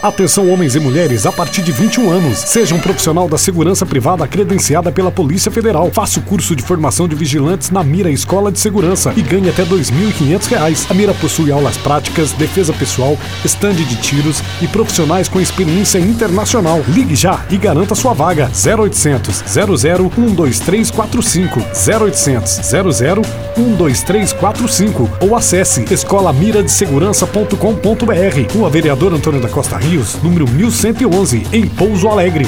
Atenção homens e mulheres a partir de 21 anos. Seja um profissional da segurança privada credenciada pela Polícia Federal. Faça o curso de formação de vigilantes na Mira Escola de Segurança e ganhe até R$ 2.500. A Mira possui aulas práticas, defesa pessoal, estande de tiros e profissionais com experiência internacional. Ligue já e garanta sua vaga. 0800 00 12345 0800 00 12345 ou acesse escolamiradesegurança.com.br. Rua Vereador Antônio da Costa Rios, número 1111, em Pouso Alegre.